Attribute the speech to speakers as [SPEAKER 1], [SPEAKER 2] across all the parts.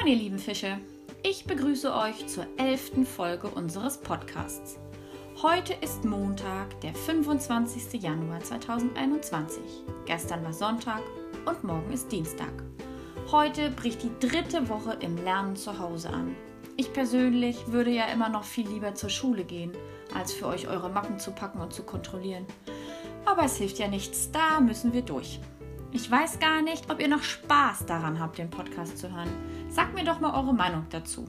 [SPEAKER 1] Moin, ihr lieben Fische! Ich begrüße euch zur elften Folge unseres Podcasts. Heute ist Montag, der 25. Januar 2021. Gestern war Sonntag und morgen ist Dienstag. Heute bricht die dritte Woche im Lernen zu Hause an. Ich persönlich würde ja immer noch viel lieber zur Schule gehen, als für euch eure Mappen zu packen und zu kontrollieren. Aber es hilft ja nichts, da müssen wir durch. Ich weiß gar nicht, ob ihr noch Spaß daran habt, den Podcast zu hören. Sagt mir doch mal eure Meinung dazu.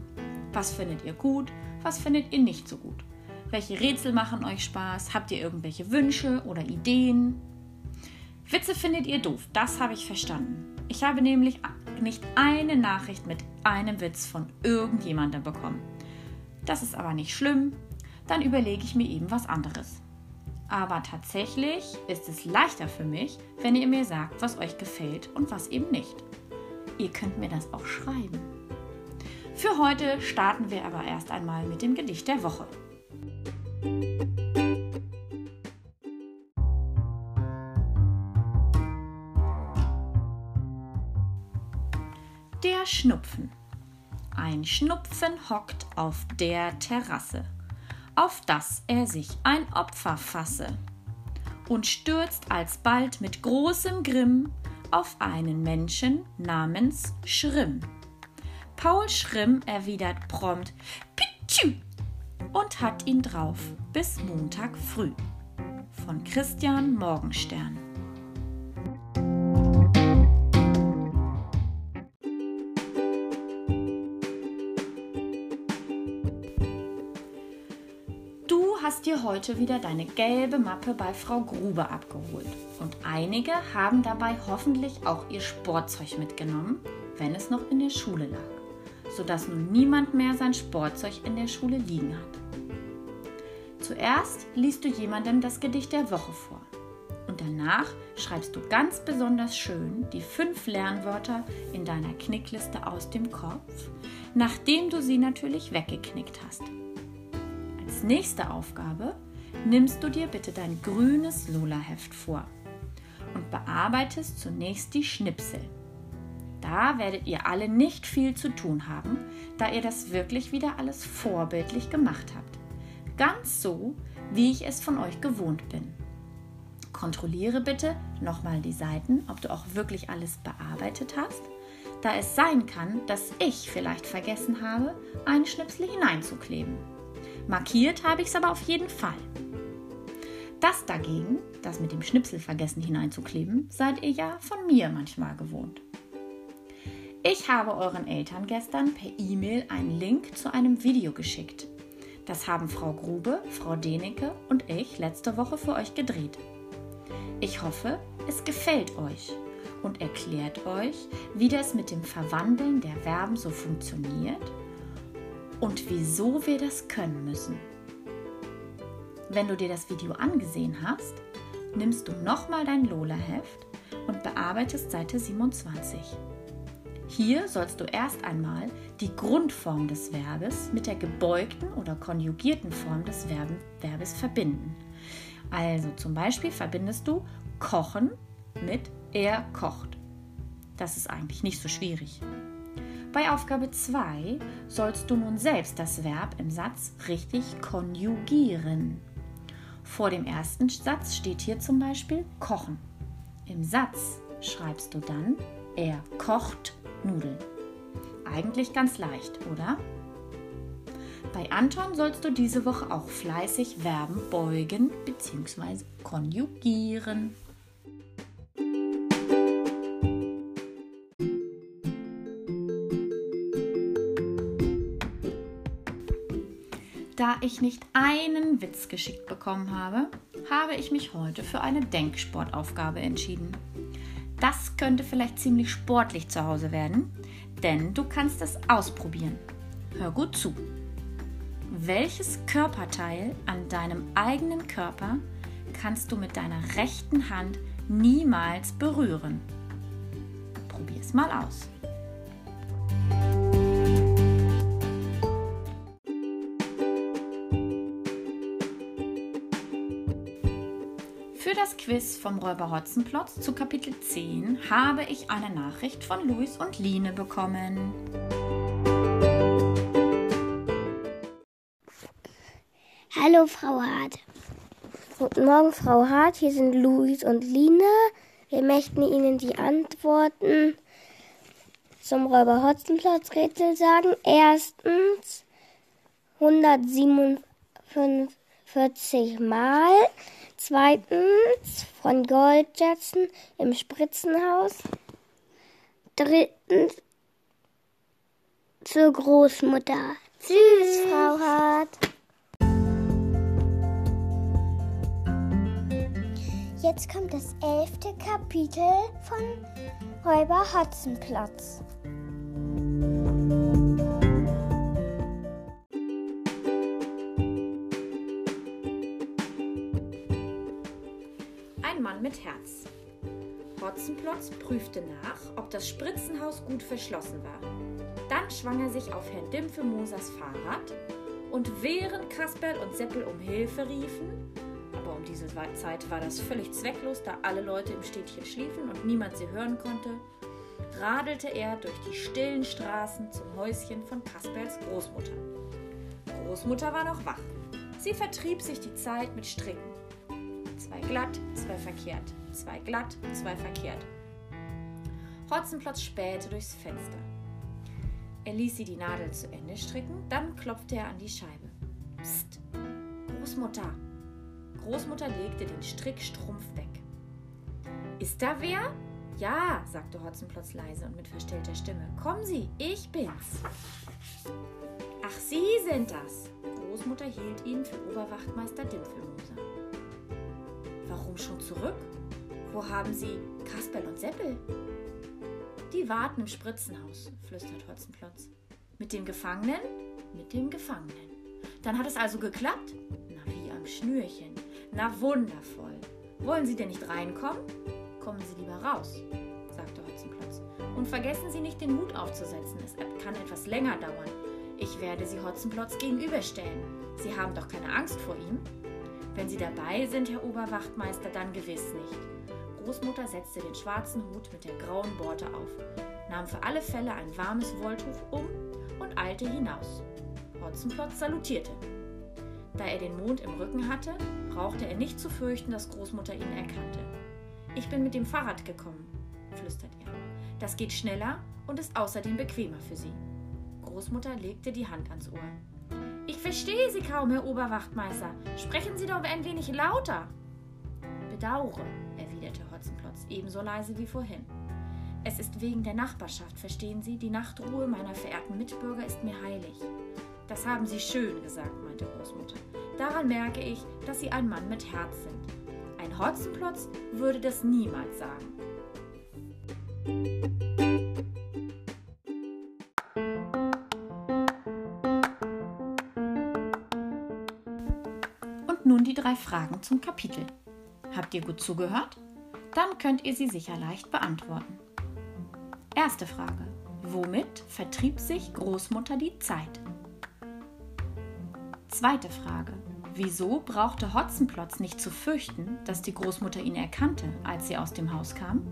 [SPEAKER 1] Was findet ihr gut? Was findet ihr nicht so gut? Welche Rätsel machen euch Spaß? Habt ihr irgendwelche Wünsche oder Ideen? Witze findet ihr doof, das habe ich verstanden. Ich habe nämlich nicht eine Nachricht mit einem Witz von irgendjemandem bekommen. Das ist aber nicht schlimm, dann überlege ich mir eben was anderes. Aber tatsächlich ist es leichter für mich, wenn ihr mir sagt, was euch gefällt und was eben nicht. Ihr könnt mir das auch schreiben. Für heute starten wir aber erst einmal mit dem Gedicht der Woche. Der Schnupfen. Ein Schnupfen hockt auf der Terrasse auf dass er sich ein Opfer fasse und stürzt alsbald mit großem Grimm auf einen Menschen namens Schrimm. Paul Schrimm erwidert prompt Pitschü und hat ihn drauf bis Montag früh. Von Christian Morgenstern. Heute wieder deine gelbe Mappe bei Frau Gruber abgeholt. Und einige haben dabei hoffentlich auch ihr Sportzeug mitgenommen, wenn es noch in der Schule lag, sodass nun niemand mehr sein Sportzeug in der Schule liegen hat. Zuerst liest du jemandem das Gedicht der Woche vor. Und danach schreibst du ganz besonders schön die fünf Lernwörter in deiner Knickliste aus dem Kopf, nachdem du sie natürlich weggeknickt hast nächste Aufgabe nimmst du dir bitte dein grünes Lola-Heft vor und bearbeitest zunächst die Schnipsel. Da werdet ihr alle nicht viel zu tun haben, da ihr das wirklich wieder alles vorbildlich gemacht habt. Ganz so, wie ich es von euch gewohnt bin. Kontrolliere bitte nochmal die Seiten, ob du auch wirklich alles bearbeitet hast, da es sein kann, dass ich vielleicht vergessen habe, einen Schnipsel hineinzukleben. Markiert habe ich es aber auf jeden Fall. Das dagegen, das mit dem Schnipsel vergessen hineinzukleben, seid ihr ja von mir manchmal gewohnt. Ich habe euren Eltern gestern per E-Mail einen Link zu einem Video geschickt. Das haben Frau Grube, Frau Denecke und ich letzte Woche für euch gedreht. Ich hoffe, es gefällt euch und erklärt euch, wie das mit dem Verwandeln der Verben so funktioniert und wieso wir das können müssen. Wenn du dir das Video angesehen hast, nimmst du nochmal dein Lola-Heft und bearbeitest Seite 27. Hier sollst du erst einmal die Grundform des Verbes mit der gebeugten oder konjugierten Form des Verbes verbinden. Also zum Beispiel verbindest du kochen mit er kocht. Das ist eigentlich nicht so schwierig. Bei Aufgabe 2 sollst du nun selbst das Verb im Satz richtig konjugieren. Vor dem ersten Satz steht hier zum Beispiel kochen. Im Satz schreibst du dann er kocht Nudeln. Eigentlich ganz leicht, oder? Bei Anton sollst du diese Woche auch fleißig Verben beugen bzw. konjugieren. Da ich nicht einen Witz geschickt bekommen habe, habe ich mich heute für eine Denksportaufgabe entschieden. Das könnte vielleicht ziemlich sportlich zu Hause werden, denn du kannst es ausprobieren. Hör gut zu. Welches Körperteil an deinem eigenen Körper kannst du mit deiner rechten Hand niemals berühren? Probier es mal aus. Für das Quiz vom Räuber Hotzenplotz zu Kapitel 10 habe ich eine Nachricht von Luis und Line bekommen.
[SPEAKER 2] Hallo Frau Hart. Guten Morgen Frau Hart, hier sind Luis und Line. Wir möchten Ihnen die Antworten zum Räuber Hotzenplotz Rätsel sagen. Erstens 147 Mal Zweitens von Goldjackson im Spritzenhaus. Drittens zur Großmutter. Tschüss, Frau Hart. Jetzt kommt das elfte Kapitel von Räuber Hotzenplotz.
[SPEAKER 1] Ein Mann mit Herz. Hotzenplotz prüfte nach, ob das Spritzenhaus gut verschlossen war. Dann schwang er sich auf Herrn Dimpfelmosers Fahrrad und während Kasperl und Seppel um Hilfe riefen, aber um diese Zeit war das völlig zwecklos, da alle Leute im Städtchen schliefen und niemand sie hören konnte, radelte er durch die stillen Straßen zum Häuschen von Kasperls Großmutter. Großmutter war noch wach. Sie vertrieb sich die Zeit mit Stricken. Zwei glatt, zwei verkehrt, zwei glatt, zwei verkehrt. Hotzenplotz spähte durchs Fenster. Er ließ sie die Nadel zu Ende stricken, dann klopfte er an die Scheibe. Psst, Großmutter, Großmutter legte den Strickstrumpf weg. Ist da wer? Ja, sagte Hotzenplotz leise und mit verstellter Stimme. Kommen Sie, ich bin's. Ach, Sie sind das. Großmutter hielt ihn für Oberwachtmeister Dimpfelmoser. Warum schon zurück? Wo haben Sie Kasperl und Seppel? Die warten im Spritzenhaus, flüstert Hotzenplotz. Mit dem Gefangenen? Mit dem Gefangenen. Dann hat es also geklappt? Na, wie am Schnürchen. Na wundervoll. Wollen Sie denn nicht reinkommen? Kommen Sie lieber raus, sagte Hotzenplotz. Und vergessen Sie nicht, den Hut aufzusetzen. Es kann etwas länger dauern. Ich werde Sie Hotzenplotz gegenüberstellen. Sie haben doch keine Angst vor ihm? Wenn Sie dabei sind, Herr Oberwachtmeister, dann gewiss nicht. Großmutter setzte den schwarzen Hut mit der grauen Borte auf, nahm für alle Fälle ein warmes Wolltuch um und eilte hinaus. Hotzenplotz salutierte. Da er den Mond im Rücken hatte, brauchte er nicht zu fürchten, dass Großmutter ihn erkannte. Ich bin mit dem Fahrrad gekommen, flüstert er. Das geht schneller und ist außerdem bequemer für Sie. Großmutter legte die Hand ans Ohr. Verstehe Sie kaum, Herr Oberwachtmeister. Sprechen Sie doch ein wenig lauter. Bedaure, erwiderte Hotzenplotz ebenso leise wie vorhin. Es ist wegen der Nachbarschaft, verstehen Sie? Die Nachtruhe meiner verehrten Mitbürger ist mir heilig. Das haben Sie schön gesagt, meinte Großmutter. Daran merke ich, dass Sie ein Mann mit Herz sind. Ein Hotzenplotz würde das niemals sagen. Drei Fragen zum Kapitel. Habt ihr gut zugehört? Dann könnt ihr sie sicher leicht beantworten. Erste Frage. Womit vertrieb sich Großmutter die Zeit? Zweite Frage. Wieso brauchte Hotzenplotz nicht zu fürchten, dass die Großmutter ihn erkannte, als sie aus dem Haus kam?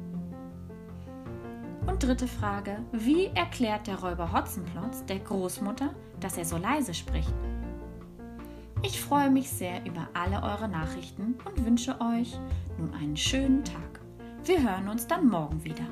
[SPEAKER 1] Und dritte Frage. Wie erklärt der Räuber Hotzenplotz der Großmutter, dass er so leise spricht? Ich freue mich sehr über alle eure Nachrichten und wünsche euch nun einen schönen Tag. Wir hören uns dann morgen wieder.